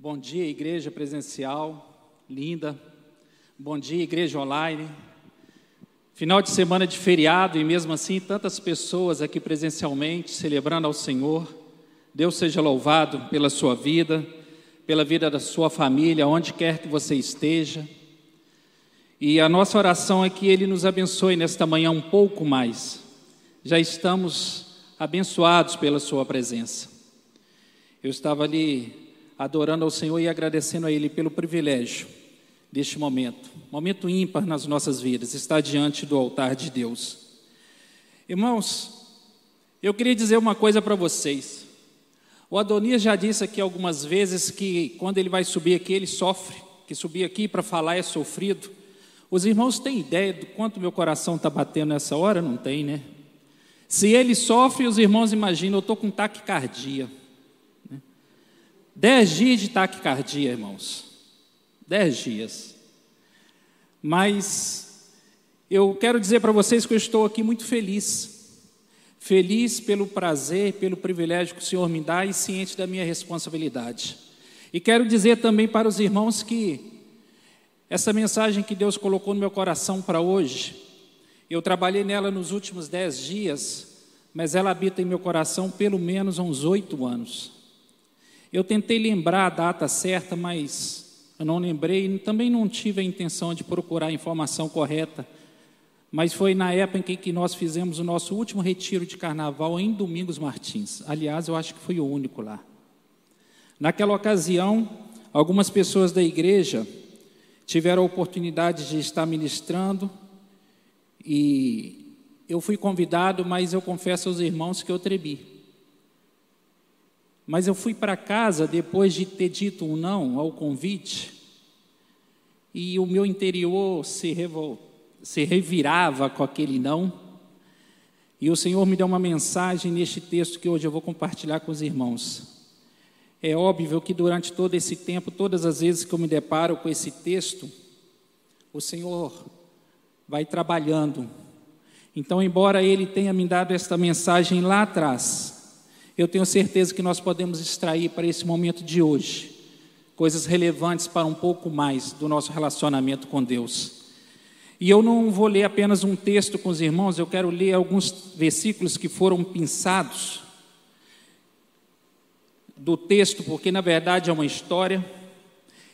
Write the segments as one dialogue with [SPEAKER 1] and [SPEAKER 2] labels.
[SPEAKER 1] Bom dia, igreja presencial, linda. Bom dia, igreja online. Final de semana de feriado e mesmo assim tantas pessoas aqui presencialmente celebrando ao Senhor. Deus seja louvado pela sua vida, pela vida da sua família, onde quer que você esteja. E a nossa oração é que Ele nos abençoe nesta manhã um pouco mais. Já estamos abençoados pela Sua presença. Eu estava ali adorando ao Senhor e agradecendo a Ele pelo privilégio deste momento, momento ímpar nas nossas vidas, estar diante do altar de Deus. Irmãos, eu queria dizer uma coisa para vocês. O Adonias já disse aqui algumas vezes que quando ele vai subir aqui, ele sofre, que subir aqui para falar é sofrido. Os irmãos têm ideia do quanto meu coração está batendo nessa hora? Não tem, né? Se ele sofre, os irmãos imaginam, eu estou com taquicardia. Dez dias de taquicardia, irmãos. Dez dias. Mas eu quero dizer para vocês que eu estou aqui muito feliz. Feliz pelo prazer, pelo privilégio que o Senhor me dá e ciente da minha responsabilidade. E quero dizer também para os irmãos que essa mensagem que Deus colocou no meu coração para hoje, eu trabalhei nela nos últimos dez dias, mas ela habita em meu coração pelo menos há uns oito anos. Eu tentei lembrar a data certa, mas eu não lembrei, também não tive a intenção de procurar a informação correta. Mas foi na época em que nós fizemos o nosso último retiro de carnaval em Domingos Martins. Aliás, eu acho que foi o único lá. Naquela ocasião, algumas pessoas da igreja tiveram a oportunidade de estar ministrando e eu fui convidado, mas eu confesso aos irmãos que eu trebi. Mas eu fui para casa depois de ter dito um não ao convite, e o meu interior se, revol... se revirava com aquele não. E o Senhor me deu uma mensagem neste texto que hoje eu vou compartilhar com os irmãos. É óbvio que durante todo esse tempo, todas as vezes que eu me deparo com esse texto, o Senhor vai trabalhando. Então, embora Ele tenha me dado esta mensagem lá atrás, eu tenho certeza que nós podemos extrair para esse momento de hoje coisas relevantes para um pouco mais do nosso relacionamento com Deus. E eu não vou ler apenas um texto com os irmãos, eu quero ler alguns versículos que foram pensados do texto, porque na verdade é uma história.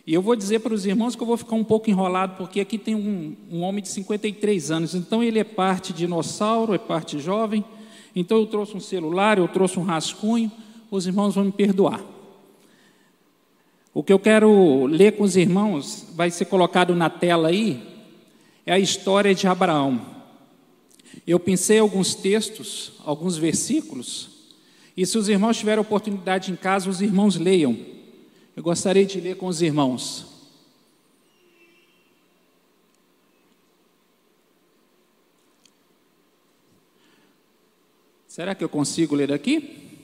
[SPEAKER 1] E eu vou dizer para os irmãos que eu vou ficar um pouco enrolado, porque aqui tem um, um homem de 53 anos, então ele é parte dinossauro, é parte jovem, então eu trouxe um celular, eu trouxe um rascunho, os irmãos vão me perdoar. O que eu quero ler com os irmãos, vai ser colocado na tela aí, é a história de Abraão. Eu pensei alguns textos, alguns versículos, e se os irmãos tiverem oportunidade em casa, os irmãos leiam. Eu gostaria de ler com os irmãos. Será que eu consigo ler aqui?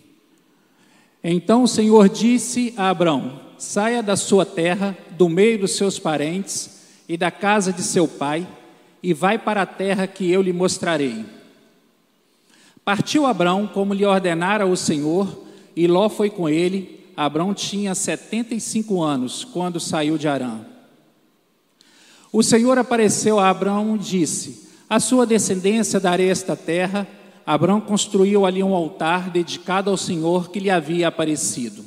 [SPEAKER 1] Então o Senhor disse a Abraão: Saia da sua terra, do meio dos seus parentes e da casa de seu pai, e vai para a terra que eu lhe mostrarei. Partiu Abraão como lhe ordenara o Senhor, e Ló foi com ele. Abraão tinha setenta e cinco anos quando saiu de Arã. O Senhor apareceu a Abraão e disse: A sua descendência darei esta terra Abraão construiu ali um altar dedicado ao Senhor que lhe havia aparecido.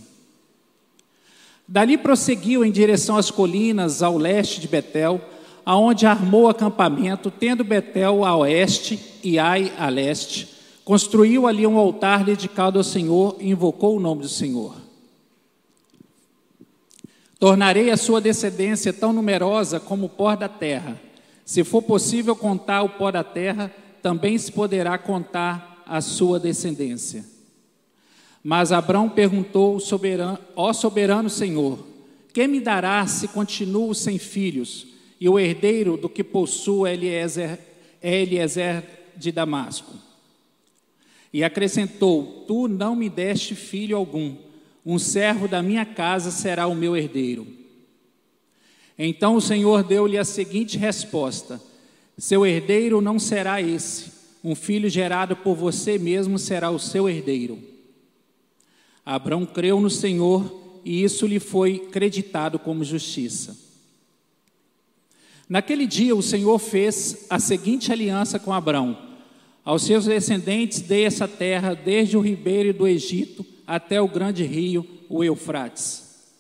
[SPEAKER 1] Dali prosseguiu em direção às colinas ao leste de Betel, aonde armou acampamento, tendo Betel a oeste e Ai a leste. Construiu ali um altar dedicado ao Senhor e invocou o nome do Senhor. Tornarei a sua descendência tão numerosa como o pó da terra. Se for possível contar o pó da terra, também se poderá contar a sua descendência. Mas Abraão perguntou, soberano, ó soberano Senhor, quem me dará se continuo sem filhos, e o herdeiro do que possuo é Eliezer, é Eliezer de Damasco? E acrescentou: Tu não me deste filho algum, um servo da minha casa será o meu herdeiro. Então o Senhor deu-lhe a seguinte resposta: seu herdeiro não será esse, um filho gerado por você mesmo será o seu herdeiro. Abraão creu no Senhor e isso lhe foi creditado como justiça. Naquele dia, o Senhor fez a seguinte aliança com Abraão: Aos seus descendentes dei essa terra, desde o ribeiro do Egito até o grande rio, o Eufrates.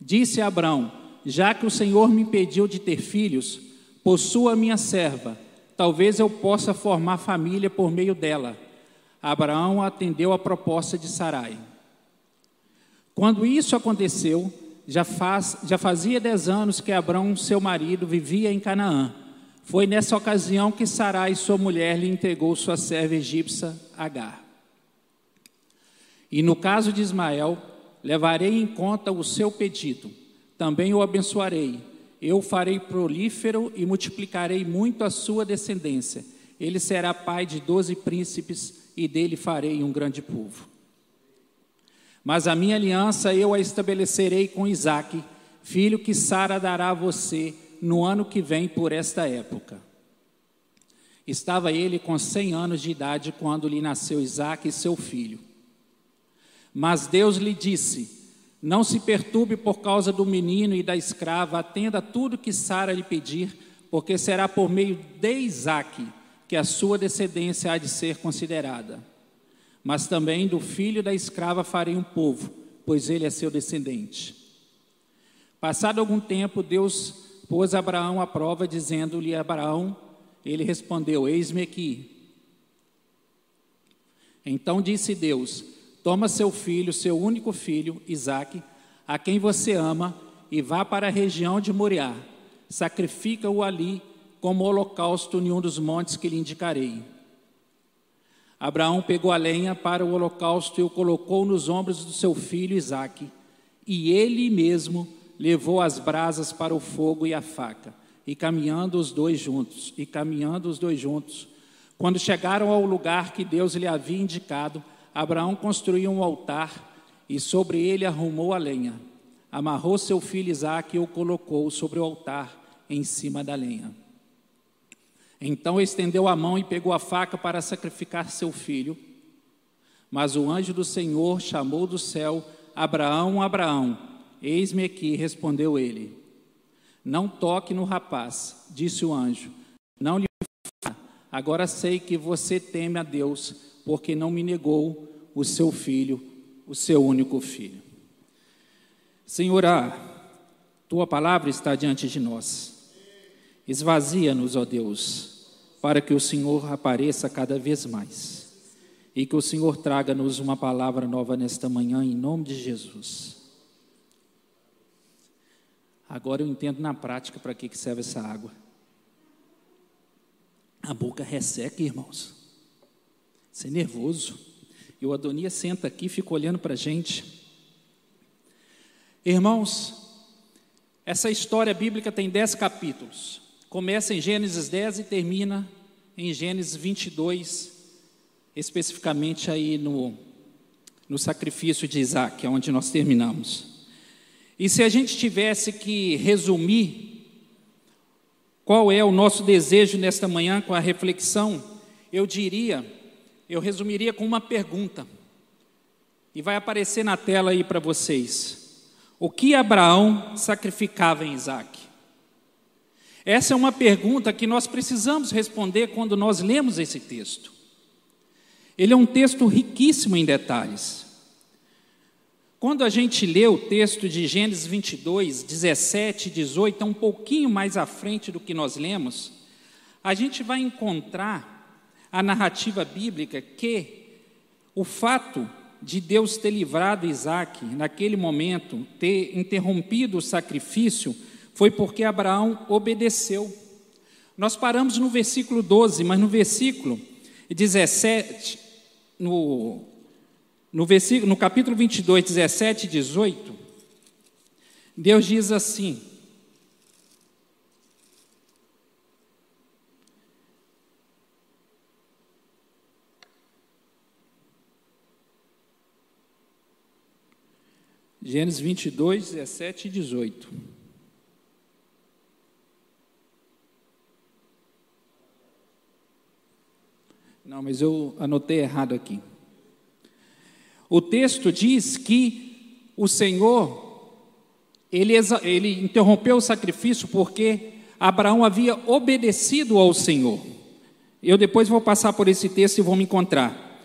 [SPEAKER 1] Disse Abraão: Já que o Senhor me impediu de ter filhos, possua minha serva, talvez eu possa formar família por meio dela. Abraão atendeu a proposta de Sarai. Quando isso aconteceu, já, faz, já fazia dez anos que Abraão, seu marido, vivia em Canaã. Foi nessa ocasião que Sarai, sua mulher, lhe entregou sua serva egípcia Agar. E no caso de Ismael, levarei em conta o seu pedido, também o abençoarei. Eu farei prolífero e multiplicarei muito a sua descendência. Ele será pai de doze príncipes e dele farei um grande povo. Mas a minha aliança eu a estabelecerei com Isaque, filho que Sara dará a você no ano que vem por esta época. Estava ele com cem anos de idade quando lhe nasceu Isaque, seu filho. Mas Deus lhe disse: Não se perturbe por causa do menino e da escrava, atenda tudo que Sara lhe pedir, porque será por meio de Isaque que a sua descendência há de ser considerada. Mas também do filho da escrava farei um povo, pois ele é seu descendente. Passado algum tempo, Deus pôs Abraão à prova, dizendo-lhe: Abraão, ele respondeu: Eis-me aqui. Então disse Deus: Toma seu filho, seu único filho, Isaque, a quem você ama, e vá para a região de Moriá. Sacrifica-o ali como holocausto em um dos montes que lhe indicarei. Abraão pegou a lenha para o holocausto e o colocou nos ombros do seu filho Isaque, e ele mesmo levou as brasas para o fogo e a faca, e caminhando os dois juntos, e caminhando os dois juntos, quando chegaram ao lugar que Deus lhe havia indicado, Abraão construiu um altar e sobre ele arrumou a lenha. Amarrou seu filho Isaque e o colocou sobre o altar em cima da lenha. Então estendeu a mão e pegou a faca para sacrificar seu filho. Mas o anjo do Senhor chamou do céu: Abraão, Abraão. Eis-me aqui, respondeu ele. Não toque no rapaz, disse o anjo. Não lhe Agora sei que você teme a Deus, porque não me negou o seu filho, o seu único filho. Senhor, a tua palavra está diante de nós. Esvazia-nos, ó Deus para que o Senhor apareça cada vez mais e que o Senhor traga-nos uma palavra nova nesta manhã, em nome de Jesus. Agora eu entendo na prática para que serve essa água. A boca resseca, irmãos. Você é nervoso. E o Adonia senta aqui e fica olhando para a gente. Irmãos, essa história bíblica tem dez capítulos. Começa em Gênesis 10 e termina em Gênesis 22, especificamente aí no, no sacrifício de Isaac, onde nós terminamos. E se a gente tivesse que resumir qual é o nosso desejo nesta manhã com a reflexão, eu diria, eu resumiria com uma pergunta. E vai aparecer na tela aí para vocês. O que Abraão sacrificava em Isaac? Essa é uma pergunta que nós precisamos responder quando nós lemos esse texto. Ele é um texto riquíssimo em detalhes. Quando a gente lê o texto de Gênesis 22, 17 e 18, é um pouquinho mais à frente do que nós lemos, a gente vai encontrar a narrativa bíblica que o fato de Deus ter livrado Isaac naquele momento, ter interrompido o sacrifício, foi porque Abraão obedeceu. Nós paramos no versículo 12, mas no versículo 17, no, no, versículo, no capítulo 22, 17 e 18, Deus diz assim: Gênesis 22, 17 e 18. Não, mas eu anotei errado aqui. O texto diz que o Senhor, ele, ele interrompeu o sacrifício porque Abraão havia obedecido ao Senhor. Eu depois vou passar por esse texto e vou me encontrar.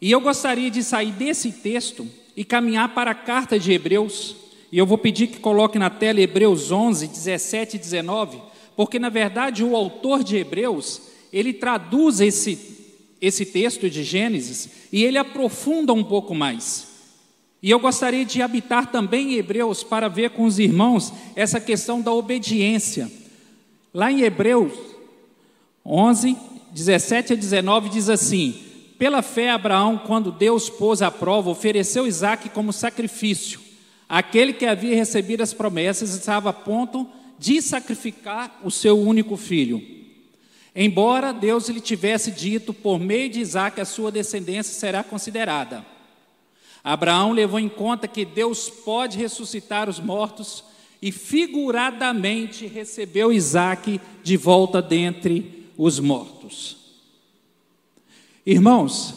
[SPEAKER 1] E eu gostaria de sair desse texto e caminhar para a carta de Hebreus. E eu vou pedir que coloque na tela Hebreus 11, 17 e 19, porque na verdade o autor de Hebreus, ele traduz esse, esse texto de Gênesis e ele aprofunda um pouco mais. E eu gostaria de habitar também em Hebreus para ver com os irmãos essa questão da obediência. Lá em Hebreus 11, 17 a 19 diz assim: Pela fé, Abraão, quando Deus pôs à prova, ofereceu Isaac como sacrifício. Aquele que havia recebido as promessas estava a ponto de sacrificar o seu único filho. Embora Deus lhe tivesse dito, por meio de Isaac, a sua descendência será considerada. Abraão levou em conta que Deus pode ressuscitar os mortos e figuradamente recebeu Isaac de volta dentre os mortos. Irmãos,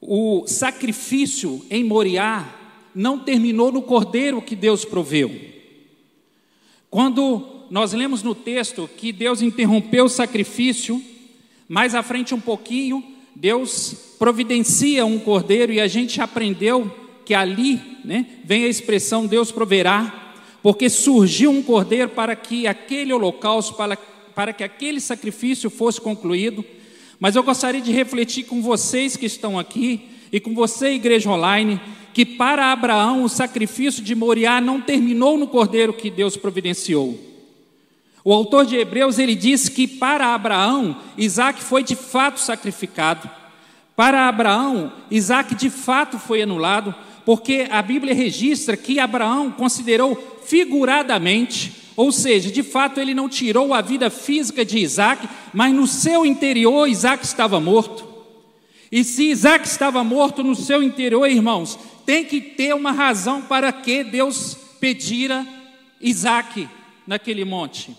[SPEAKER 1] o sacrifício em Moriá não terminou no cordeiro que Deus proveu. Quando nós lemos no texto que Deus interrompeu o sacrifício, mais à frente um pouquinho, Deus providencia um cordeiro e a gente aprendeu que ali né, vem a expressão Deus proverá, porque surgiu um cordeiro para que aquele holocausto, para, para que aquele sacrifício fosse concluído. Mas eu gostaria de refletir com vocês que estão aqui e com você, igreja online, que para Abraão o sacrifício de Moriá não terminou no cordeiro que Deus providenciou. O autor de Hebreus ele diz que para Abraão Isaac foi de fato sacrificado. Para Abraão Isaac de fato foi anulado, porque a Bíblia registra que Abraão considerou figuradamente, ou seja, de fato ele não tirou a vida física de Isaac, mas no seu interior Isaac estava morto. E se Isaac estava morto no seu interior, irmãos, tem que ter uma razão para que Deus pedira Isaac naquele monte.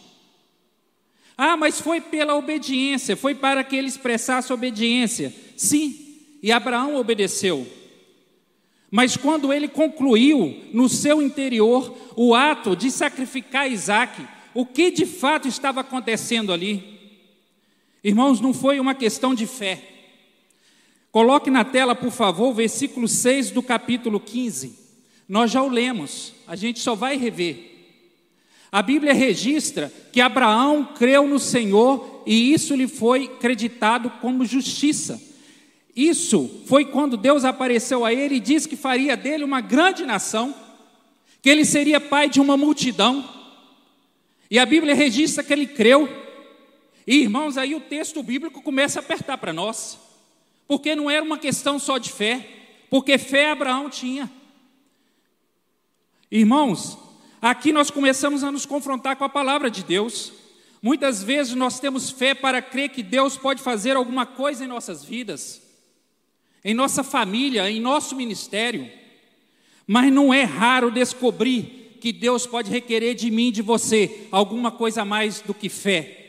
[SPEAKER 1] Ah, mas foi pela obediência, foi para que ele expressasse obediência. Sim, e Abraão obedeceu. Mas quando ele concluiu no seu interior o ato de sacrificar Isaac, o que de fato estava acontecendo ali? Irmãos, não foi uma questão de fé. Coloque na tela, por favor, o versículo 6 do capítulo 15. Nós já o lemos, a gente só vai rever. A Bíblia registra que Abraão creu no Senhor e isso lhe foi creditado como justiça. Isso foi quando Deus apareceu a ele e disse que faria dele uma grande nação, que ele seria pai de uma multidão. E a Bíblia registra que ele creu. E irmãos, aí o texto bíblico começa a apertar para nós. Porque não era uma questão só de fé, porque fé Abraão tinha. Irmãos, aqui nós começamos a nos confrontar com a palavra de Deus. Muitas vezes nós temos fé para crer que Deus pode fazer alguma coisa em nossas vidas, em nossa família, em nosso ministério, mas não é raro descobrir que Deus pode requerer de mim de você alguma coisa mais do que fé.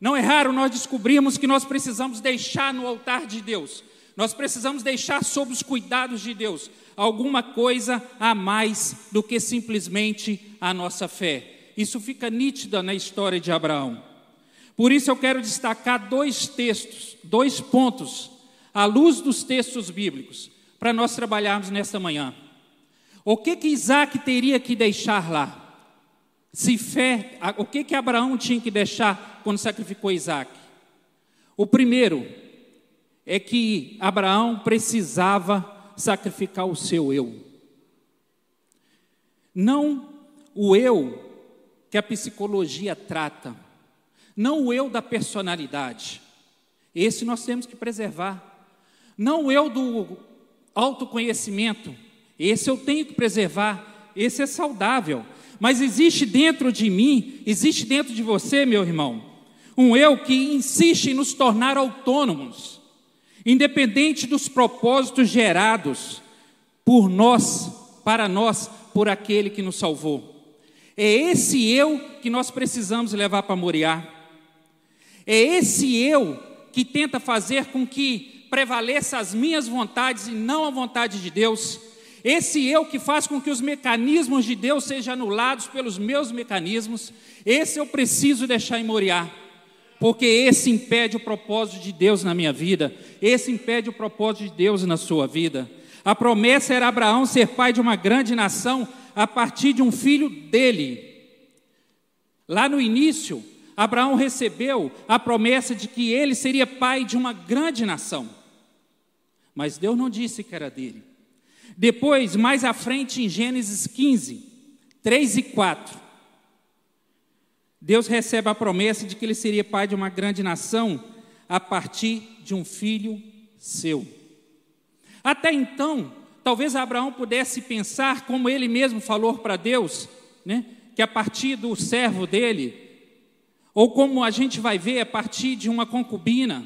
[SPEAKER 1] Não é raro nós descobrirmos que nós precisamos deixar no altar de Deus, nós precisamos deixar sob os cuidados de Deus alguma coisa a mais do que simplesmente a nossa fé. Isso fica nítido na história de Abraão. Por isso eu quero destacar dois textos, dois pontos, à luz dos textos bíblicos, para nós trabalharmos nesta manhã. O que que Isaac teria que deixar lá? Se fé, o que que Abraão tinha que deixar quando sacrificou Isaac? O primeiro é que Abraão precisava sacrificar o seu eu. Não o eu que a psicologia trata, não o eu da personalidade. Esse nós temos que preservar. Não eu do autoconhecimento, esse eu tenho que preservar, esse é saudável. Mas existe dentro de mim, existe dentro de você, meu irmão, um eu que insiste em nos tornar autônomos, independente dos propósitos gerados por nós, para nós, por aquele que nos salvou. É esse eu que nós precisamos levar para Moriá. É esse eu que tenta fazer com que prevaleça as minhas vontades e não a vontade de Deus. esse eu que faz com que os mecanismos de Deus sejam anulados pelos meus mecanismos, esse eu preciso deixar em Moriá, porque esse impede o propósito de Deus na minha vida, esse impede o propósito de Deus na sua vida. A promessa era Abraão ser pai de uma grande nação a partir de um filho dele. Lá no início, Abraão recebeu a promessa de que ele seria pai de uma grande nação. Mas Deus não disse que era dele. Depois, mais à frente, em Gênesis 15, 3 e 4, Deus recebe a promessa de que ele seria pai de uma grande nação a partir de um filho seu. Até então, talvez Abraão pudesse pensar, como ele mesmo falou para Deus, né, que a partir do servo dele, ou como a gente vai ver, a partir de uma concubina,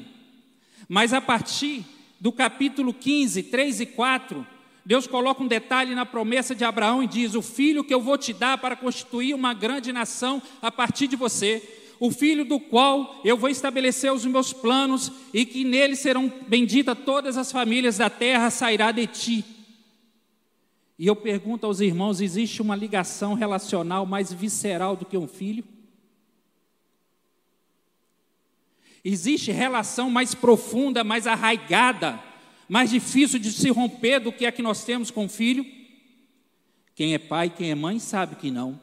[SPEAKER 1] mas a partir do capítulo 15, 3 e 4, Deus coloca um detalhe na promessa de Abraão e diz: O filho que eu vou te dar para constituir uma grande nação a partir de você, o filho do qual eu vou estabelecer os meus planos e que nele serão benditas todas as famílias da terra, sairá de ti. E eu pergunto aos irmãos: existe uma ligação relacional mais visceral do que um filho? Existe relação mais profunda, mais arraigada mais difícil de se romper do que a que nós temos com o filho? Quem é pai, quem é mãe, sabe que não.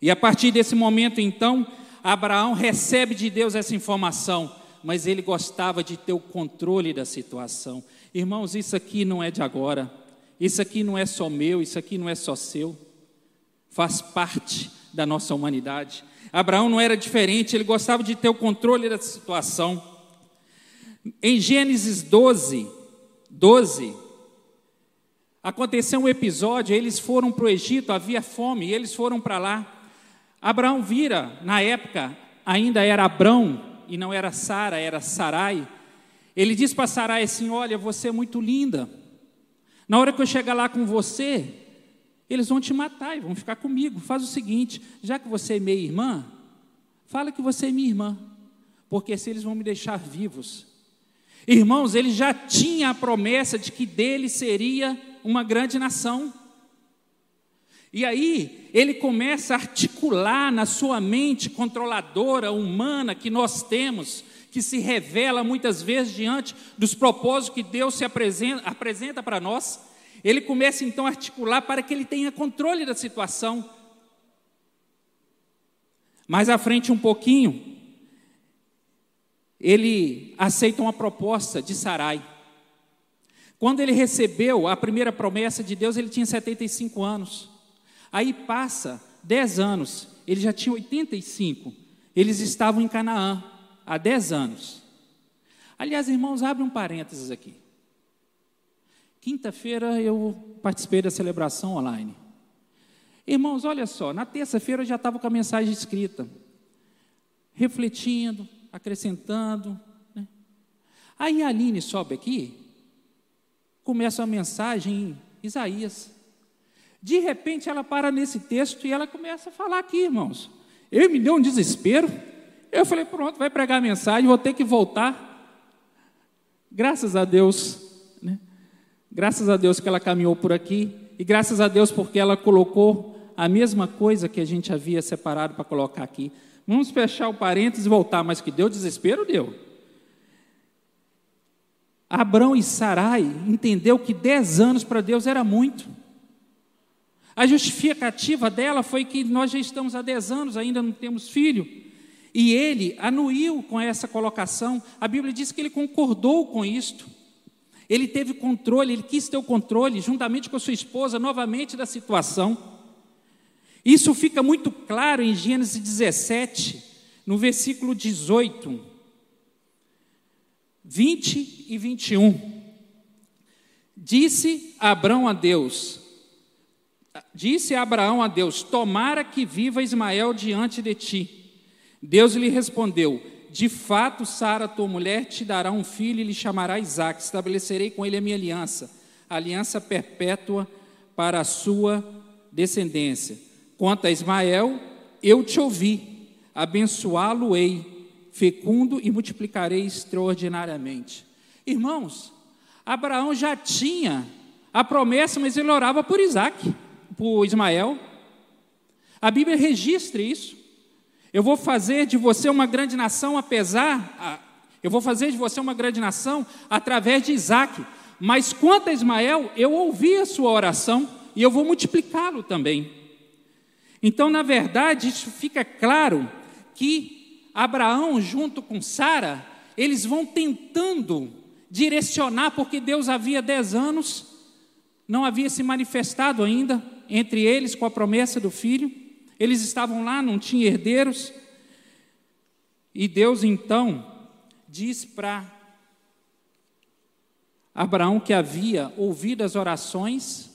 [SPEAKER 1] E a partir desse momento, então, Abraão recebe de Deus essa informação, mas ele gostava de ter o controle da situação. Irmãos, isso aqui não é de agora, isso aqui não é só meu, isso aqui não é só seu, faz parte da nossa humanidade. Abraão não era diferente, ele gostava de ter o controle da situação. Em Gênesis 12, 12, aconteceu um episódio, eles foram para o Egito, havia fome, e eles foram para lá. Abraão vira, na época, ainda era Abrão, e não era Sara, era Sarai. Ele diz para Sarai assim: Olha, você é muito linda. Na hora que eu chegar lá com você, eles vão te matar e vão ficar comigo. Faz o seguinte: já que você é minha irmã, fala que você é minha irmã, porque se eles vão me deixar vivos, Irmãos, ele já tinha a promessa de que dele seria uma grande nação. E aí, ele começa a articular na sua mente controladora, humana que nós temos, que se revela muitas vezes diante dos propósitos que Deus se apresenta, apresenta para nós. Ele começa então a articular para que ele tenha controle da situação. Mais à frente, um pouquinho, ele aceita uma proposta de Sarai. Quando ele recebeu a primeira promessa de Deus, ele tinha 75 anos. Aí passa 10 anos, ele já tinha 85. Eles estavam em Canaã há 10 anos. Aliás, irmãos, abre um parênteses aqui. Quinta-feira eu participei da celebração online. Irmãos, olha só, na terça-feira eu já estava com a mensagem escrita, refletindo, acrescentando. Né? Aí a Aline sobe aqui, começa a mensagem em Isaías. De repente ela para nesse texto e ela começa a falar aqui, irmãos. Eu me deu um desespero. Eu falei, pronto, vai pregar a mensagem, vou ter que voltar. Graças a Deus? Graças a Deus que ela caminhou por aqui, e graças a Deus porque ela colocou a mesma coisa que a gente havia separado para colocar aqui. Vamos fechar o parênteses e voltar, mas que deu desespero, deu. Abrão e Sarai entendeu que dez anos para Deus era muito. A justificativa dela foi que nós já estamos há dez anos, ainda não temos filho. E ele anuiu com essa colocação. A Bíblia diz que ele concordou com isto. Ele teve controle, ele quis ter o controle, juntamente com a sua esposa, novamente da situação. Isso fica muito claro em Gênesis 17, no versículo 18, 20 e 21. Disse Abraão a Deus, disse Abraão a Deus: Tomara que viva Ismael diante de ti. Deus lhe respondeu: De fato, Sara, tua mulher, te dará um filho e lhe chamará Isaac. Estabelecerei com ele a minha aliança, aliança perpétua para a sua descendência. Quanto a Ismael, eu te ouvi, abençoá-lo-ei, fecundo e multiplicarei extraordinariamente. Irmãos, Abraão já tinha a promessa, mas ele orava por Isaac, por Ismael. A Bíblia registra isso. Eu vou fazer de você uma grande nação, apesar, eu vou fazer de você uma grande nação através de Isaac. Mas quanto a Ismael, eu ouvi a sua oração e eu vou multiplicá-lo também. Então, na verdade, isso fica claro que Abraão, junto com Sara, eles vão tentando direcionar, porque Deus havia dez anos, não havia se manifestado ainda entre eles com a promessa do filho. Eles estavam lá, não tinham herdeiros. E Deus então diz para Abraão que havia ouvido as orações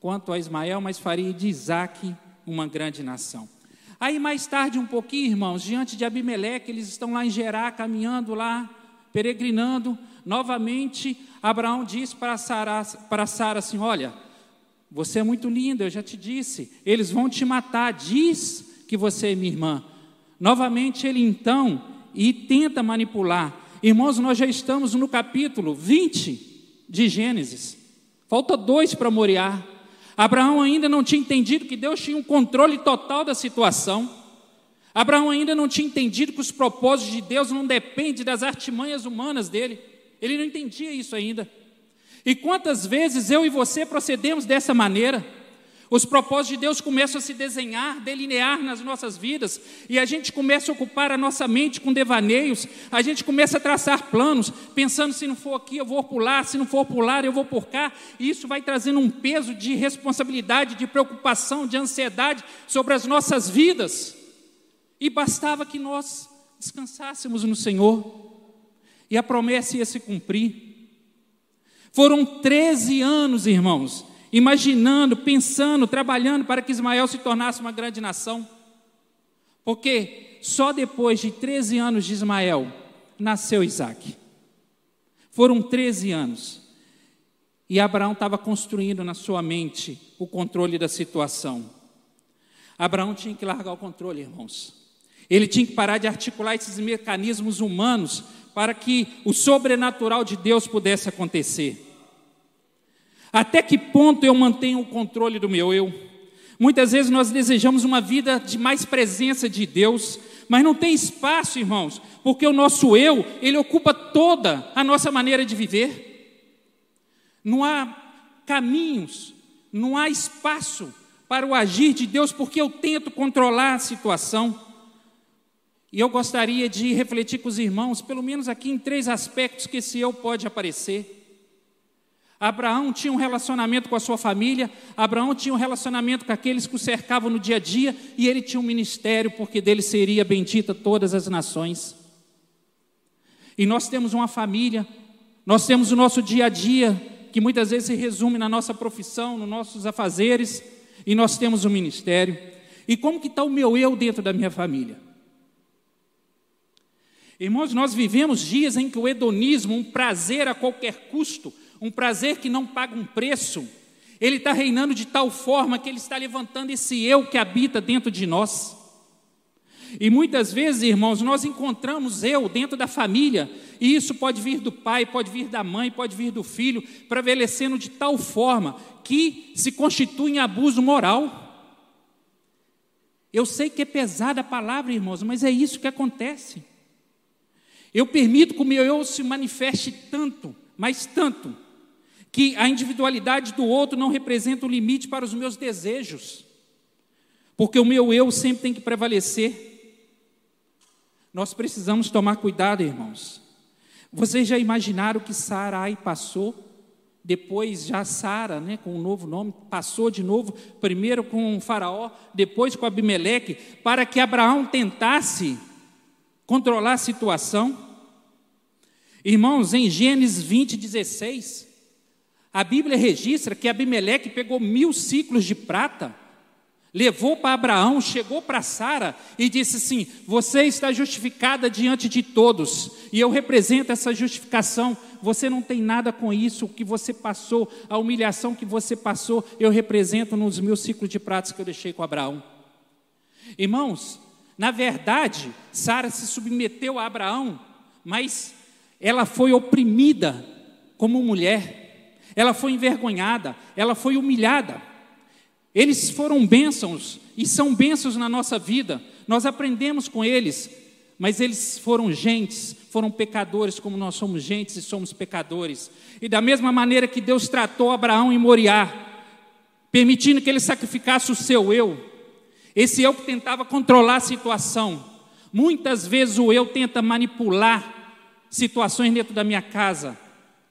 [SPEAKER 1] quanto a Ismael, mas faria de Isaac uma grande nação. Aí mais tarde um pouquinho, irmãos, diante de Abimeleque, eles estão lá em Gerá, caminhando lá, peregrinando. Novamente, Abraão diz para Sara, para Sara assim: Olha, você é muito linda, eu já te disse, eles vão te matar, diz que você é minha irmã. Novamente ele então e tenta manipular. Irmãos, nós já estamos no capítulo 20 de Gênesis. Falta dois para Moriá. Abraão ainda não tinha entendido que Deus tinha um controle total da situação. Abraão ainda não tinha entendido que os propósitos de Deus não dependem das artimanhas humanas dele. Ele não entendia isso ainda. E quantas vezes eu e você procedemos dessa maneira? Os propósitos de Deus começam a se desenhar, delinear nas nossas vidas, e a gente começa a ocupar a nossa mente com devaneios, a gente começa a traçar planos, pensando: se não for aqui, eu vou pular, se não for pular, eu vou por cá, e isso vai trazendo um peso de responsabilidade, de preocupação, de ansiedade sobre as nossas vidas. E bastava que nós descansássemos no Senhor, e a promessa ia se cumprir. Foram 13 anos, irmãos, imaginando, pensando, trabalhando para que Ismael se tornasse uma grande nação. Porque só depois de 13 anos de Ismael nasceu Isaac. Foram 13 anos. E Abraão estava construindo na sua mente o controle da situação. Abraão tinha que largar o controle, irmãos. Ele tinha que parar de articular esses mecanismos humanos para que o sobrenatural de Deus pudesse acontecer. Até que ponto eu mantenho o controle do meu eu? Muitas vezes nós desejamos uma vida de mais presença de Deus, mas não tem espaço, irmãos, porque o nosso eu, ele ocupa toda a nossa maneira de viver. Não há caminhos, não há espaço para o agir de Deus, porque eu tento controlar a situação. E eu gostaria de refletir com os irmãos, pelo menos aqui em três aspectos que esse eu pode aparecer. Abraão tinha um relacionamento com a sua família, Abraão tinha um relacionamento com aqueles que o cercavam no dia a dia, e ele tinha um ministério, porque dele seria bendita todas as nações. E nós temos uma família, nós temos o nosso dia a dia, que muitas vezes se resume na nossa profissão, nos nossos afazeres, e nós temos um ministério. E como que está o meu eu dentro da minha família? Irmãos, nós vivemos dias em que o hedonismo, um prazer a qualquer custo, um prazer que não paga um preço. Ele está reinando de tal forma que ele está levantando esse eu que habita dentro de nós. E muitas vezes, irmãos, nós encontramos eu dentro da família, e isso pode vir do pai, pode vir da mãe, pode vir do filho, prevalecendo de tal forma que se constitui em abuso moral. Eu sei que é pesada a palavra, irmãos, mas é isso que acontece. Eu permito que o meu eu se manifeste tanto, mas tanto, que a individualidade do outro não representa o limite para os meus desejos, porque o meu eu sempre tem que prevalecer. Nós precisamos tomar cuidado, irmãos. Vocês já imaginaram que Sarai passou? Depois já Sara, né, com um novo nome, passou de novo, primeiro com faraó, depois com Abimeleque, para que Abraão tentasse controlar a situação. Irmãos, em Gênesis 20, 16, a Bíblia registra que Abimeleque pegou mil ciclos de prata, levou para Abraão, chegou para Sara e disse assim: Você está justificada diante de todos, e eu represento essa justificação. Você não tem nada com isso, o que você passou, a humilhação que você passou, eu represento nos meus ciclos de pratas que eu deixei com Abraão. Irmãos, na verdade, Sara se submeteu a Abraão, mas ela foi oprimida como mulher. ela foi envergonhada, ela foi humilhada. Eles foram bênçãos e são bênçãos na nossa vida, nós aprendemos com eles, mas eles foram gentes, foram pecadores, como nós somos gentes e somos pecadores. E da mesma maneira que Deus tratou Abraão em Moriá, permitindo que ele sacrificasse o seu eu, esse eu que tentava controlar a situação. Muitas vezes o eu tenta manipular situações dentro da minha casa,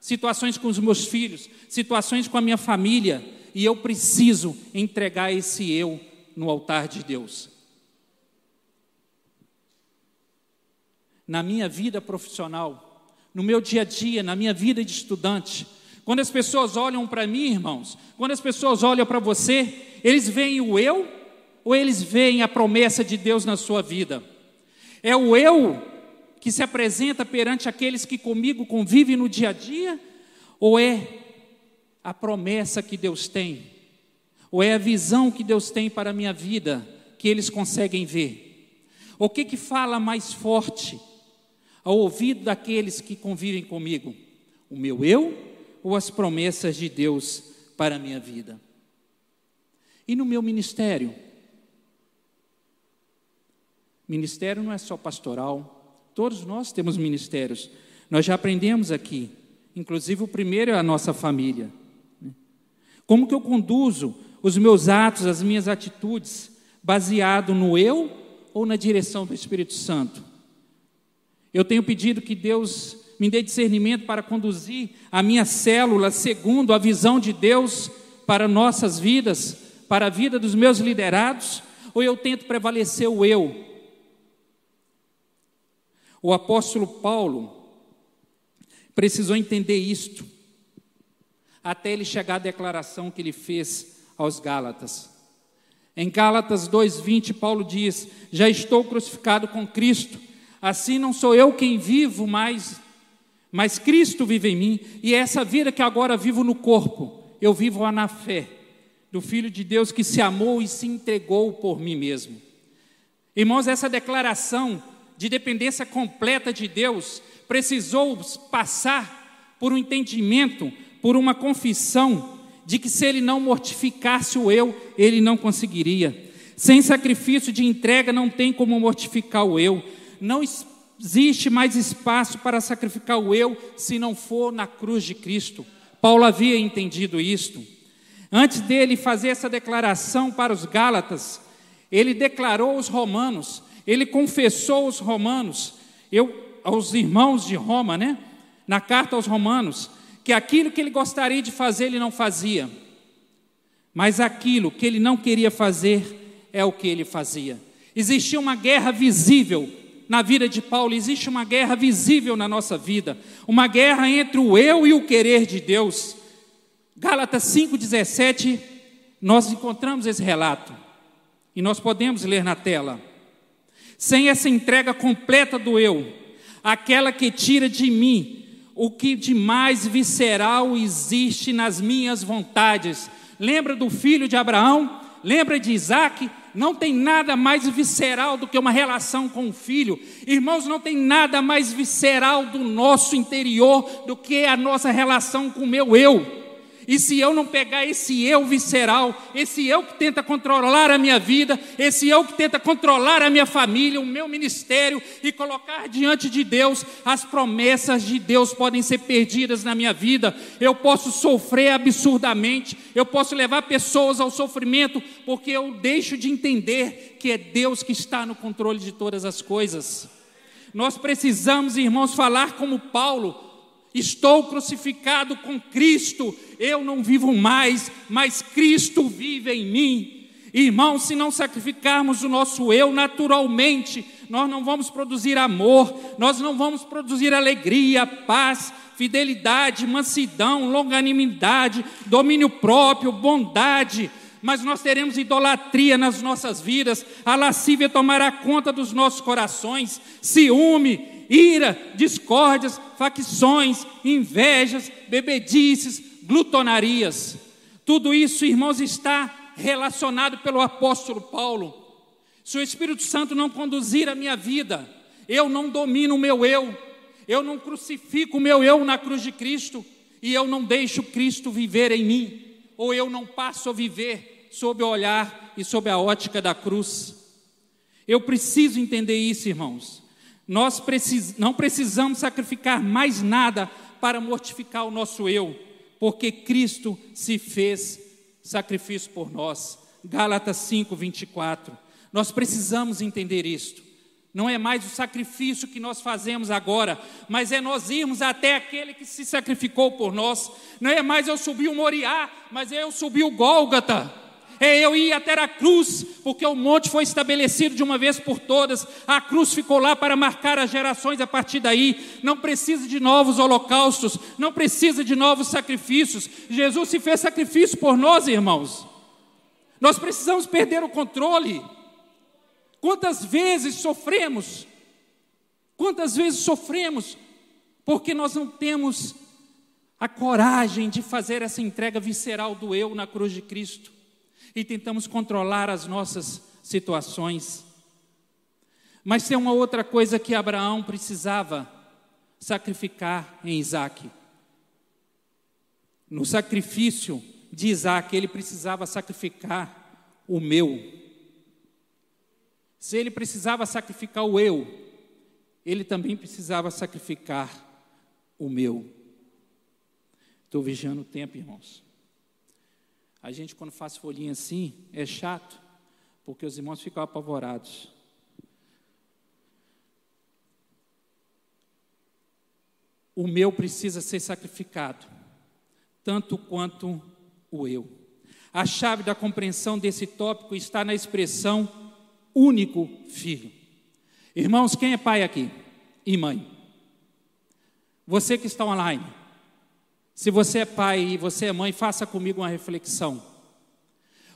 [SPEAKER 1] situações com os meus filhos, situações com a minha família, e eu preciso entregar esse eu no altar de Deus. Na minha vida profissional, no meu dia a dia, na minha vida de estudante, quando as pessoas olham para mim, irmãos, quando as pessoas olham para você, eles veem o eu ou eles veem a promessa de Deus na sua vida? É o eu que se apresenta perante aqueles que comigo convivem no dia a dia? Ou é a promessa que Deus tem? Ou é a visão que Deus tem para a minha vida que eles conseguem ver? O que que fala mais forte ao ouvido daqueles que convivem comigo? O meu eu ou as promessas de Deus para a minha vida? E no meu ministério? Ministério não é só pastoral, todos nós temos ministérios. Nós já aprendemos aqui, inclusive o primeiro é a nossa família. Como que eu conduzo os meus atos, as minhas atitudes, baseado no eu ou na direção do Espírito Santo? Eu tenho pedido que Deus me dê discernimento para conduzir a minha célula segundo a visão de Deus para nossas vidas, para a vida dos meus liderados, ou eu tento prevalecer o eu? O apóstolo Paulo precisou entender isto, até ele chegar à declaração que ele fez aos Gálatas. Em Gálatas 2:20, Paulo diz: Já estou crucificado com Cristo, assim não sou eu quem vivo mais, mas Cristo vive em mim, e é essa vida que agora vivo no corpo, eu vivo na fé do Filho de Deus que se amou e se entregou por mim mesmo. Irmãos, essa declaração de dependência completa de Deus precisou passar por um entendimento, por uma confissão de que se ele não mortificasse o eu, ele não conseguiria. Sem sacrifício de entrega não tem como mortificar o eu. Não existe mais espaço para sacrificar o eu se não for na cruz de Cristo. Paulo havia entendido isto. Antes dele fazer essa declaração para os Gálatas, ele declarou aos romanos, ele confessou aos romanos, eu, aos irmãos de Roma, né? Na carta aos romanos, que aquilo que ele gostaria de fazer ele não fazia, mas aquilo que ele não queria fazer é o que ele fazia. Existia uma guerra visível na vida de Paulo, existe uma guerra visível na nossa vida, uma guerra entre o eu e o querer de Deus. Gálatas 5,17, nós encontramos esse relato e nós podemos ler na tela. Sem essa entrega completa do eu, aquela que tira de mim o que de mais visceral existe nas minhas vontades. Lembra do filho de Abraão? Lembra de Isaac? Não tem nada mais visceral do que uma relação com o filho. Irmãos, não tem nada mais visceral do nosso interior do que a nossa relação com o meu eu. E se eu não pegar esse eu visceral, esse eu que tenta controlar a minha vida, esse eu que tenta controlar a minha família, o meu ministério e colocar diante de Deus, as promessas de Deus podem ser perdidas na minha vida. Eu posso sofrer absurdamente, eu posso levar pessoas ao sofrimento, porque eu deixo de entender que é Deus que está no controle de todas as coisas. Nós precisamos, irmãos, falar como Paulo Estou crucificado com Cristo, eu não vivo mais, mas Cristo vive em mim. Irmãos, se não sacrificarmos o nosso eu naturalmente, nós não vamos produzir amor, nós não vamos produzir alegria, paz, fidelidade, mansidão, longanimidade, domínio próprio, bondade, mas nós teremos idolatria nas nossas vidas, a lascívia tomará conta dos nossos corações, ciúme, ira, discórdias, facções, invejas, bebedices, glutonarias. Tudo isso, irmãos, está relacionado pelo apóstolo Paulo. Se o Espírito Santo não conduzir a minha vida, eu não domino o meu eu, eu não crucifico o meu eu na cruz de Cristo, e eu não deixo Cristo viver em mim, ou eu não passo a viver sob o olhar e sob a ótica da cruz. Eu preciso entender isso, irmãos. Nós precis, não precisamos sacrificar mais nada para mortificar o nosso eu, porque Cristo se fez sacrifício por nós. Gálatas 5, 24. Nós precisamos entender isto. Não é mais o sacrifício que nós fazemos agora, mas é nós irmos até aquele que se sacrificou por nós. Não é mais eu subir o Moriá, mas é eu subir o Gólgata. É eu ir até a cruz, porque o monte foi estabelecido de uma vez por todas. A cruz ficou lá para marcar as gerações a partir daí. Não precisa de novos holocaustos, não precisa de novos sacrifícios. Jesus se fez sacrifício por nós, irmãos. Nós precisamos perder o controle. Quantas vezes sofremos? Quantas vezes sofremos porque nós não temos a coragem de fazer essa entrega visceral do eu na cruz de Cristo e tentamos controlar as nossas situações. Mas tem uma outra coisa que Abraão precisava sacrificar em Isaac. No sacrifício de Isaac, ele precisava sacrificar o meu. Se ele precisava sacrificar o eu, ele também precisava sacrificar o meu. Estou vigiando o tempo, irmãos. A gente, quando faz folhinha assim, é chato, porque os irmãos ficam apavorados. O meu precisa ser sacrificado, tanto quanto o eu. A chave da compreensão desse tópico está na expressão único filho. Irmãos, quem é pai aqui? E mãe? Você que está online, se você é pai e você é mãe, faça comigo uma reflexão.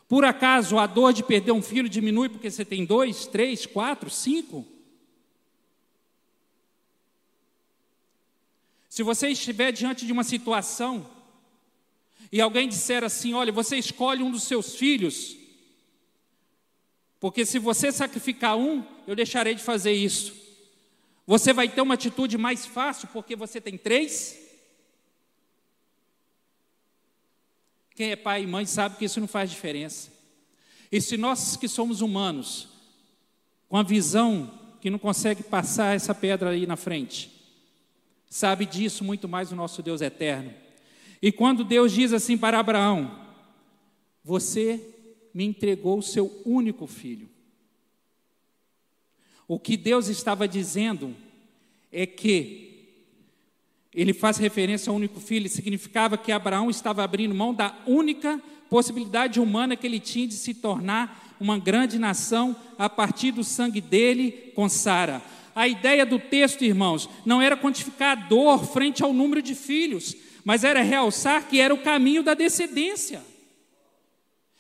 [SPEAKER 1] Por acaso a dor de perder um filho diminui porque você tem dois, três, quatro, cinco? Se você estiver diante de uma situação e alguém disser assim: olha, você escolhe um dos seus filhos, porque se você sacrificar um, eu deixarei de fazer isso. Você vai ter uma atitude mais fácil porque você tem três? Quem é pai e mãe sabe que isso não faz diferença. E se nós que somos humanos, com a visão que não consegue passar essa pedra aí na frente, sabe disso muito mais o nosso Deus eterno. E quando Deus diz assim para Abraão: Você me entregou o seu único filho. O que Deus estava dizendo é que ele faz referência ao único filho, significava que Abraão estava abrindo mão da única possibilidade humana que ele tinha de se tornar uma grande nação a partir do sangue dele com Sara. A ideia do texto, irmãos, não era quantificar a dor frente ao número de filhos, mas era realçar que era o caminho da descendência.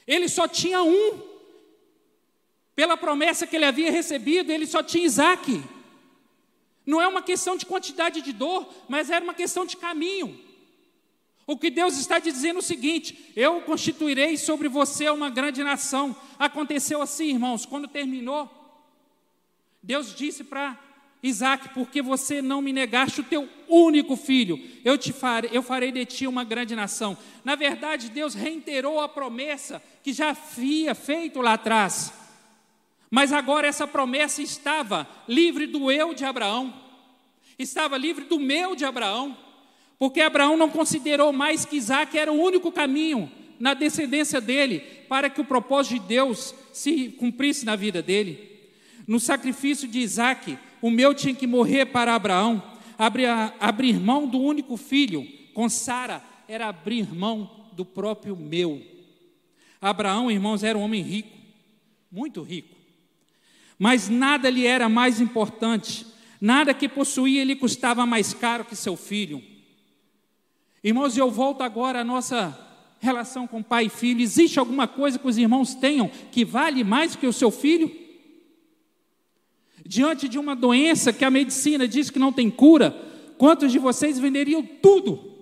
[SPEAKER 1] Ele só tinha um. Pela promessa que ele havia recebido, ele só tinha Isaac. Não é uma questão de quantidade de dor, mas era uma questão de caminho. O que Deus está dizendo é o seguinte: eu constituirei sobre você uma grande nação. Aconteceu assim, irmãos, quando terminou, Deus disse para Isaac, porque você não me negaste o teu único filho, eu, te farei, eu farei de ti uma grande nação. Na verdade, Deus reiterou a promessa que já havia feito lá atrás. Mas agora essa promessa estava livre do eu de Abraão, estava livre do meu de Abraão, porque Abraão não considerou mais que Isaac era o único caminho na descendência dele para que o propósito de Deus se cumprisse na vida dele. No sacrifício de Isaac, o meu tinha que morrer para Abraão, abrir, mão do único filho, com Sara era abrir mão do próprio meu. Abraão, irmãos, era um homem rico, muito rico, mas nada lhe era mais importante, nada que possuía lhe custava mais caro que seu filho. Irmãos, eu volto agora à nossa relação com pai e filho. Existe alguma coisa que os irmãos tenham que vale mais que o seu filho? diante de uma doença que a medicina diz que não tem cura, quantos de vocês venderiam tudo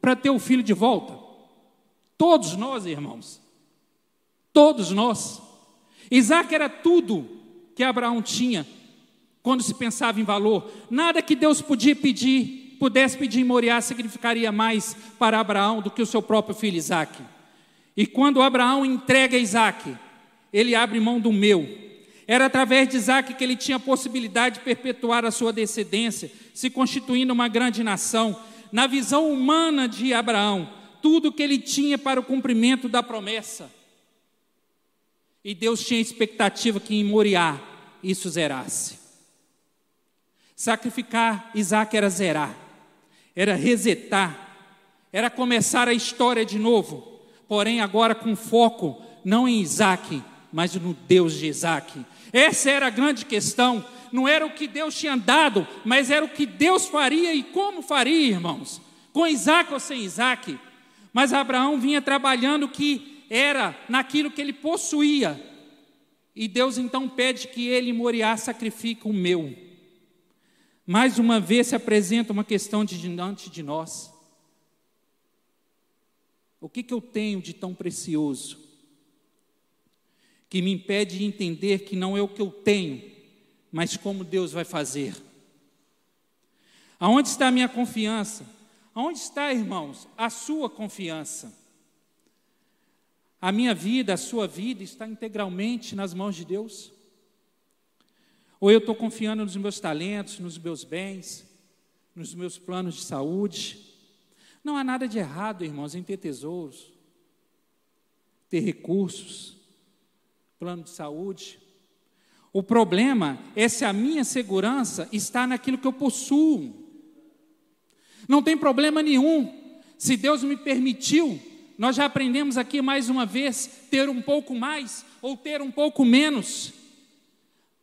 [SPEAKER 1] para ter o filho de volta? Todos nós, irmãos. Todos nós. Isaac era tudo que Abraão tinha quando se pensava em valor. Nada que Deus podia pedir pudesse pedir em Moriá significaria mais para Abraão do que o seu próprio filho Isaac. E quando Abraão entrega Isaac, ele abre mão do meu. Era através de Isaac que ele tinha a possibilidade de perpetuar a sua descendência, se constituindo uma grande nação. Na visão humana de Abraão, tudo que ele tinha para o cumprimento da promessa. E Deus tinha expectativa que em Moriá isso zerasse. Sacrificar Isaac era zerar, era resetar, era começar a história de novo, porém agora com foco não em Isaac, mas no Deus de Isaac. Essa era a grande questão. Não era o que Deus tinha dado, mas era o que Deus faria e como faria, irmãos. Com Isaac ou sem Isaac. Mas Abraão vinha trabalhando que era naquilo que ele possuía. E Deus então pede que ele Moriá sacrifique o meu. Mais uma vez se apresenta uma questão de diante de nós. O que, que eu tenho de tão precioso que me impede de entender que não é o que eu tenho, mas como Deus vai fazer? Aonde está a minha confiança? Aonde está, irmãos, a sua confiança? A minha vida, a sua vida está integralmente nas mãos de Deus? Ou eu estou confiando nos meus talentos, nos meus bens, nos meus planos de saúde? Não há nada de errado, irmãos, em ter tesouros, ter recursos, plano de saúde. O problema é se a minha segurança está naquilo que eu possuo. Não tem problema nenhum. Se Deus me permitiu, nós já aprendemos aqui mais uma vez, ter um pouco mais ou ter um pouco menos.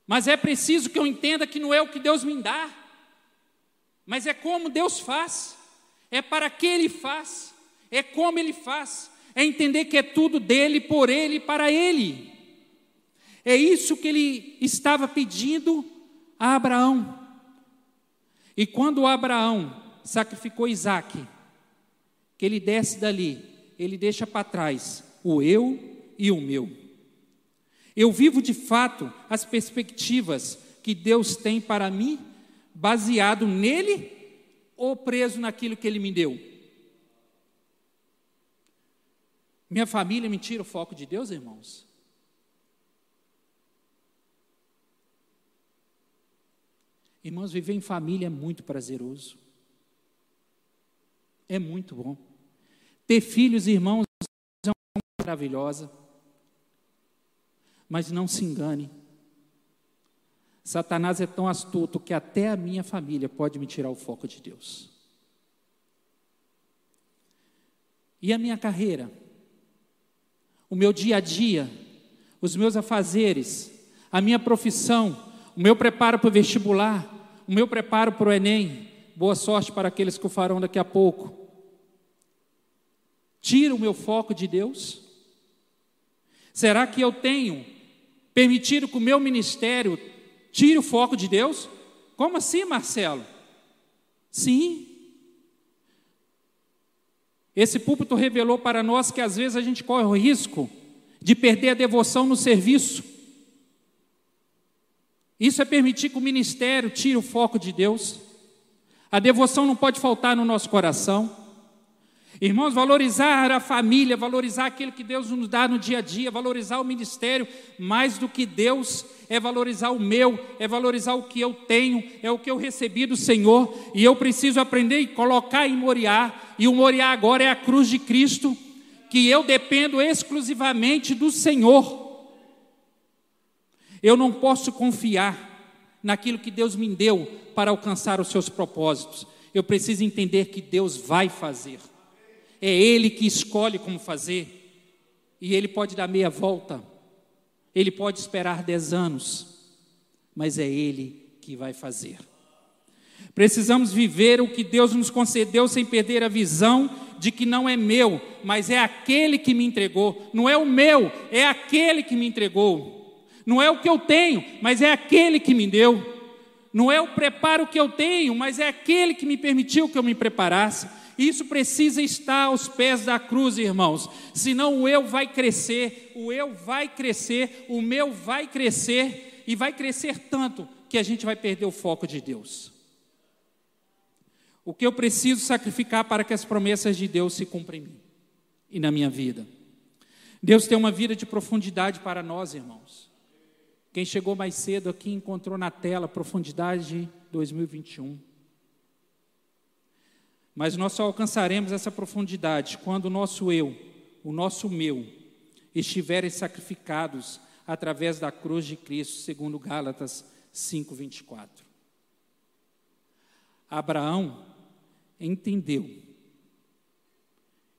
[SPEAKER 1] Mas é preciso que eu entenda que não é o que Deus me dá, mas é como Deus faz, é para que Ele faz, é como Ele faz, é entender que é tudo dele, por Ele para Ele. É isso que Ele estava pedindo a Abraão. E quando Abraão sacrificou Isaac, que ele desce dali, ele deixa para trás o eu e o meu. Eu vivo de fato as perspectivas que Deus tem para mim, baseado nele ou preso naquilo que ele me deu? Minha família me tira o foco de Deus, irmãos? Irmãos, viver em família é muito prazeroso. É muito bom. Ter filhos, irmãos, é uma maravilhosa. Mas não se engane. Satanás é tão astuto que até a minha família pode me tirar o foco de Deus. E a minha carreira? O meu dia a dia? Os meus afazeres? A minha profissão? O meu preparo para o vestibular? O meu preparo para o Enem? Boa sorte para aqueles que o farão daqui a pouco tira o meu foco de Deus? Será que eu tenho permitido que o meu ministério tire o foco de Deus? Como assim, Marcelo? Sim. Esse púlpito revelou para nós que às vezes a gente corre o risco de perder a devoção no serviço. Isso é permitir que o ministério tire o foco de Deus. A devoção não pode faltar no nosso coração. Irmãos, valorizar a família, valorizar aquilo que Deus nos dá no dia a dia, valorizar o ministério, mais do que Deus, é valorizar o meu, é valorizar o que eu tenho, é o que eu recebi do Senhor, e eu preciso aprender e colocar em Moriá, e o Moriá agora é a cruz de Cristo, que eu dependo exclusivamente do Senhor. Eu não posso confiar naquilo que Deus me deu para alcançar os seus propósitos. Eu preciso entender que Deus vai fazer é Ele que escolhe como fazer, e Ele pode dar meia volta, Ele pode esperar dez anos, mas é Ele que vai fazer. Precisamos viver o que Deus nos concedeu sem perder a visão de que não é meu, mas é aquele que me entregou. Não é o meu, é aquele que me entregou. Não é o que eu tenho, mas é aquele que me deu. Não é o preparo que eu tenho, mas é aquele que me permitiu que eu me preparasse. Isso precisa estar aos pés da cruz, irmãos. Senão o eu vai crescer, o eu vai crescer, o meu vai crescer e vai crescer tanto que a gente vai perder o foco de Deus. O que eu preciso sacrificar para que as promessas de Deus se cumpram em mim e na minha vida? Deus tem uma vida de profundidade para nós, irmãos. Quem chegou mais cedo aqui encontrou na tela Profundidade 2021. Mas nós só alcançaremos essa profundidade quando o nosso eu, o nosso meu, estiverem sacrificados através da cruz de Cristo, segundo Gálatas 5:24. Abraão entendeu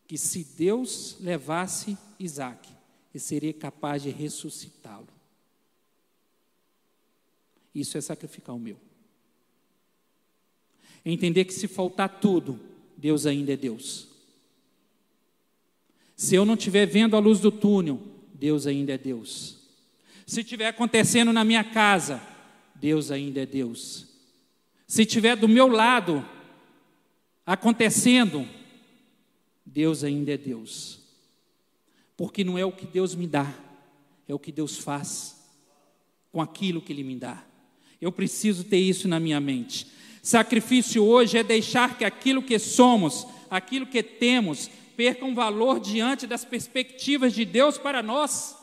[SPEAKER 1] que se Deus levasse Isaac, ele seria capaz de ressuscitá-lo. Isso é sacrificar o meu. Entender que se faltar tudo, Deus ainda é Deus. Se eu não estiver vendo a luz do túnel, Deus ainda é Deus. Se estiver acontecendo na minha casa, Deus ainda é Deus. Se estiver do meu lado acontecendo, Deus ainda é Deus. Porque não é o que Deus me dá, é o que Deus faz com aquilo que Ele me dá. Eu preciso ter isso na minha mente. Sacrifício hoje é deixar que aquilo que somos, aquilo que temos, perca um valor diante das perspectivas de Deus para nós.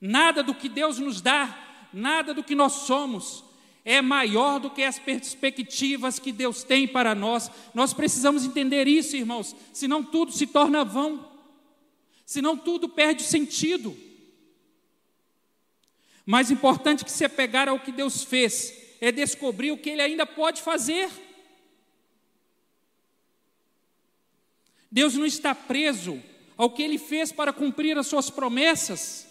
[SPEAKER 1] Nada do que Deus nos dá, nada do que nós somos, é maior do que as perspectivas que Deus tem para nós. Nós precisamos entender isso, irmãos, senão tudo se torna vão, senão tudo perde sentido. Mais importante que se apegar ao que Deus fez é descobrir o que Ele ainda pode fazer. Deus não está preso ao que Ele fez para cumprir as Suas promessas.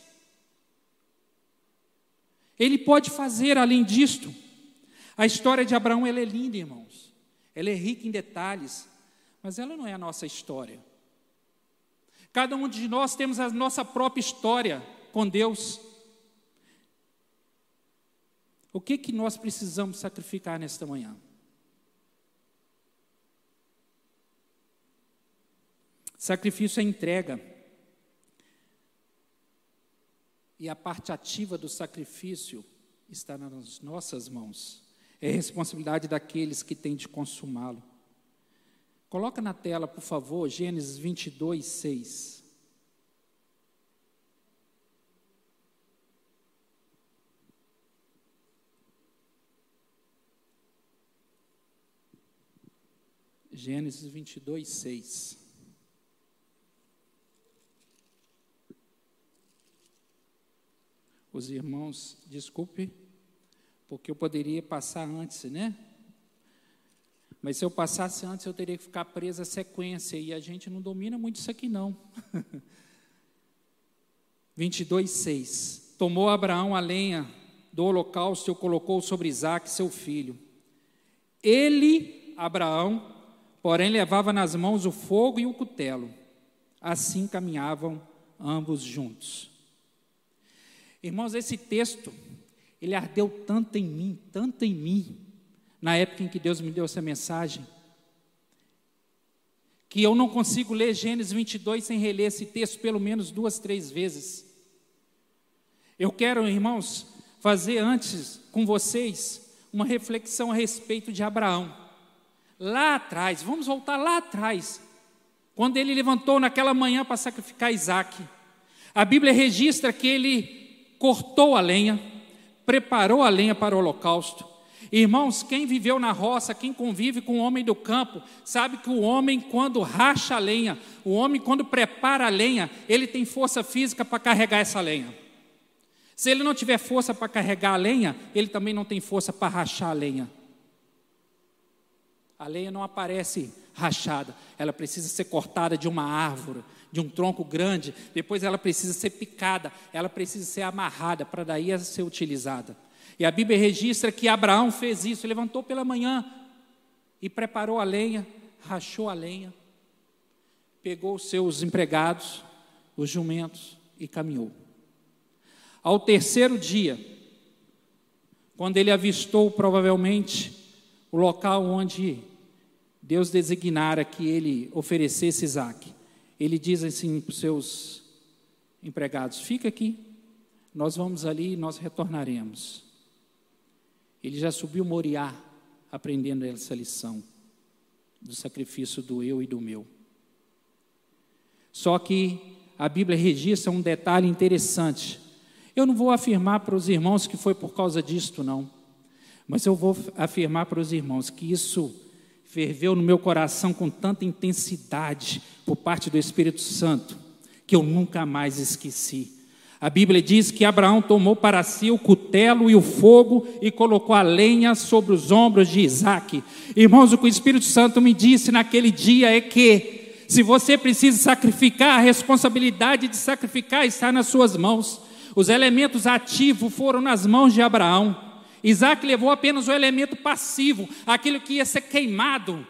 [SPEAKER 1] Ele pode fazer além disto. A história de Abraão ela é linda, irmãos. Ela é rica em detalhes, mas ela não é a nossa história. Cada um de nós temos a nossa própria história com Deus. O que que nós precisamos sacrificar nesta manhã? Sacrifício é entrega. E a parte ativa do sacrifício está nas nossas mãos. É responsabilidade daqueles que têm de consumá-lo. Coloca na tela, por favor, Gênesis 22, 6. Gênesis 22, 6. Os irmãos, desculpe, porque eu poderia passar antes, né? Mas se eu passasse antes, eu teria que ficar preso à sequência, e a gente não domina muito isso aqui, não. 22, 6. Tomou Abraão a lenha do holocausto e o colocou sobre Isaac, seu filho. Ele, Abraão, porém levava nas mãos o fogo e o cutelo. Assim caminhavam ambos juntos. Irmãos, esse texto, ele ardeu tanto em mim, tanto em mim, na época em que Deus me deu essa mensagem, que eu não consigo ler Gênesis 22 sem reler esse texto pelo menos duas, três vezes. Eu quero, irmãos, fazer antes com vocês uma reflexão a respeito de Abraão lá atrás, vamos voltar lá atrás, quando ele levantou naquela manhã para sacrificar Isaac. A Bíblia registra que ele cortou a lenha, preparou a lenha para o holocausto. Irmãos, quem viveu na roça, quem convive com o homem do campo, sabe que o homem, quando racha a lenha, o homem, quando prepara a lenha, ele tem força física para carregar essa lenha. Se ele não tiver força para carregar a lenha, ele também não tem força para rachar a lenha. A lenha não aparece rachada, ela precisa ser cortada de uma árvore, de um tronco grande, depois ela precisa ser picada, ela precisa ser amarrada para daí ser utilizada. E a Bíblia registra que Abraão fez isso, levantou pela manhã e preparou a lenha, rachou a lenha, pegou os seus empregados, os jumentos e caminhou. Ao terceiro dia, quando ele avistou provavelmente o local onde Deus designara que ele oferecesse Isaac, ele diz assim para os seus empregados: fica aqui, nós vamos ali e nós retornaremos. Ele já subiu Moriá, aprendendo essa lição do sacrifício do eu e do meu. Só que a Bíblia registra um detalhe interessante. Eu não vou afirmar para os irmãos que foi por causa disto, não. Mas eu vou afirmar para os irmãos que isso ferveu no meu coração com tanta intensidade por parte do Espírito Santo, que eu nunca mais esqueci. A Bíblia diz que Abraão tomou para si o cutelo e o fogo e colocou a lenha sobre os ombros de Isaac. Irmãos, o que o Espírito Santo me disse naquele dia é que, se você precisa sacrificar, a responsabilidade de sacrificar está nas suas mãos. Os elementos ativos foram nas mãos de Abraão. Isaac levou apenas o elemento passivo, aquilo que ia ser queimado.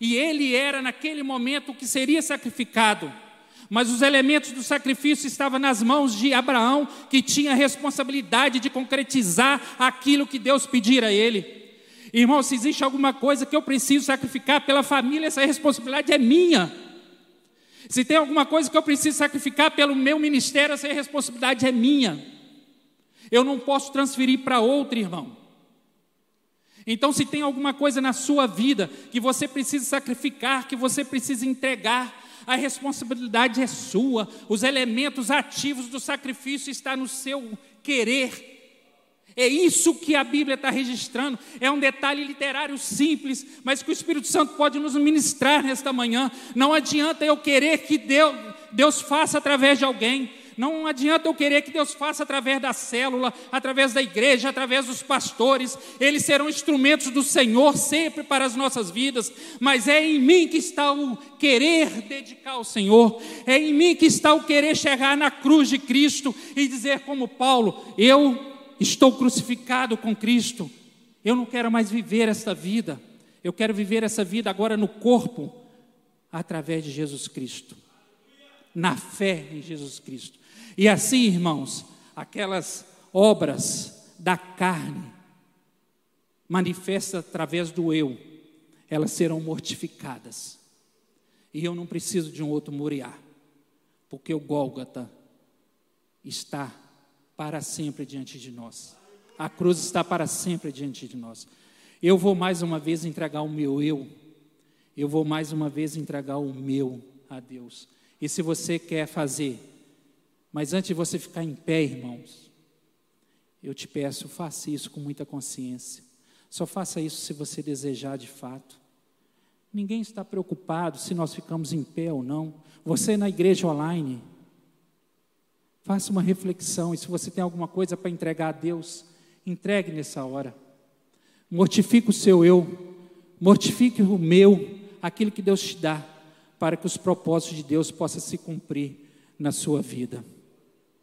[SPEAKER 1] E ele era, naquele momento, o que seria sacrificado. Mas os elementos do sacrifício estavam nas mãos de Abraão, que tinha a responsabilidade de concretizar aquilo que Deus pedira a ele. Irmão, se existe alguma coisa que eu preciso sacrificar pela família, essa responsabilidade é minha. Se tem alguma coisa que eu preciso sacrificar pelo meu ministério, essa responsabilidade é minha. Eu não posso transferir para outro irmão. Então, se tem alguma coisa na sua vida que você precisa sacrificar, que você precisa entregar, a responsabilidade é sua, os elementos ativos do sacrifício estão no seu querer. É isso que a Bíblia está registrando. É um detalhe literário simples, mas que o Espírito Santo pode nos ministrar nesta manhã. Não adianta eu querer que Deus, Deus faça através de alguém. Não adianta eu querer que Deus faça através da célula, através da igreja, através dos pastores. Eles serão instrumentos do Senhor sempre para as nossas vidas. Mas é em mim que está o querer dedicar ao Senhor. É em mim que está o querer chegar na cruz de Cristo e dizer, como Paulo: Eu estou crucificado com Cristo. Eu não quero mais viver esta vida. Eu quero viver essa vida agora no corpo, através de Jesus Cristo. Na fé em Jesus Cristo. E assim, irmãos, aquelas obras da carne, manifestas através do eu, elas serão mortificadas. E eu não preciso de um outro Moriá, porque o Gólgota está para sempre diante de nós. A cruz está para sempre diante de nós. Eu vou mais uma vez entregar o meu eu. Eu vou mais uma vez entregar o meu a Deus. E se você quer fazer mas antes de você ficar em pé, irmãos, eu te peço, faça isso com muita consciência. Só faça isso se você desejar de fato. Ninguém está preocupado se nós ficamos em pé ou não. Você na igreja online, faça uma reflexão e se você tem alguma coisa para entregar a Deus, entregue nessa hora. Mortifique o seu eu, mortifique o meu, aquilo que Deus te dá, para que os propósitos de Deus possam se cumprir na sua vida.